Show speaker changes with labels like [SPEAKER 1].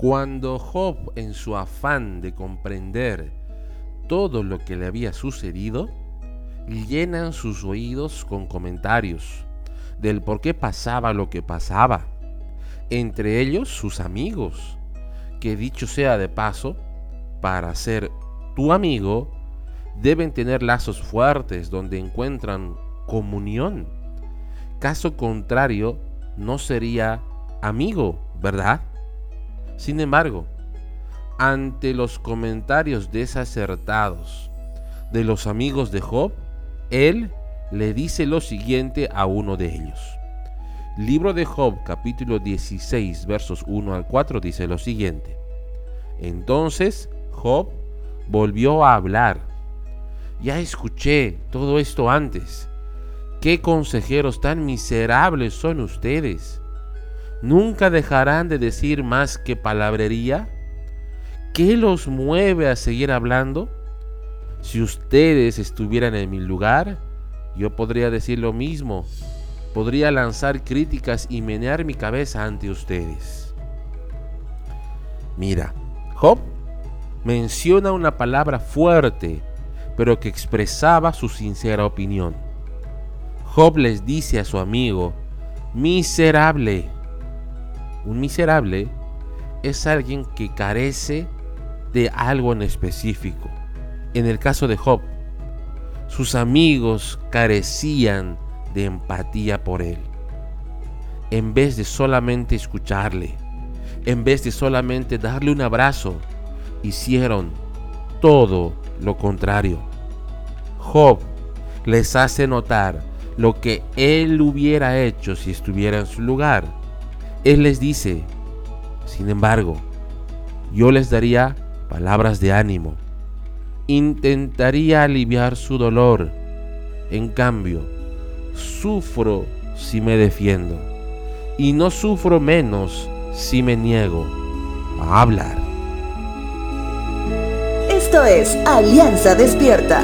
[SPEAKER 1] Cuando Job, en su afán de comprender todo lo que le había sucedido, llenan sus oídos con comentarios del por qué pasaba lo que pasaba, entre ellos sus amigos, que dicho sea de paso, para ser tu amigo, deben tener lazos fuertes donde encuentran comunión. Caso contrario, no sería amigo, ¿verdad? Sin embargo, ante los comentarios desacertados de los amigos de Job, él le dice lo siguiente a uno de ellos. Libro de Job capítulo 16 versos 1 al 4 dice lo siguiente. Entonces Job volvió a hablar. Ya escuché todo esto antes. ¿Qué consejeros tan miserables son ustedes? ¿Nunca dejarán de decir más que palabrería? ¿Qué los mueve a seguir hablando? Si ustedes estuvieran en mi lugar, yo podría decir lo mismo. Podría lanzar críticas y menear mi cabeza ante ustedes. Mira, Job menciona una palabra fuerte, pero que expresaba su sincera opinión. Job les dice a su amigo, miserable, un miserable es alguien que carece de algo en específico. En el caso de Job, sus amigos carecían de empatía por él. En vez de solamente escucharle, en vez de solamente darle un abrazo, hicieron todo lo contrario. Job les hace notar lo que él hubiera hecho si estuviera en su lugar él les dice, sin embargo, yo les daría palabras de ánimo, intentaría aliviar su dolor, en cambio, sufro si me defiendo, y no sufro menos si me niego a hablar.
[SPEAKER 2] Esto es Alianza Despierta.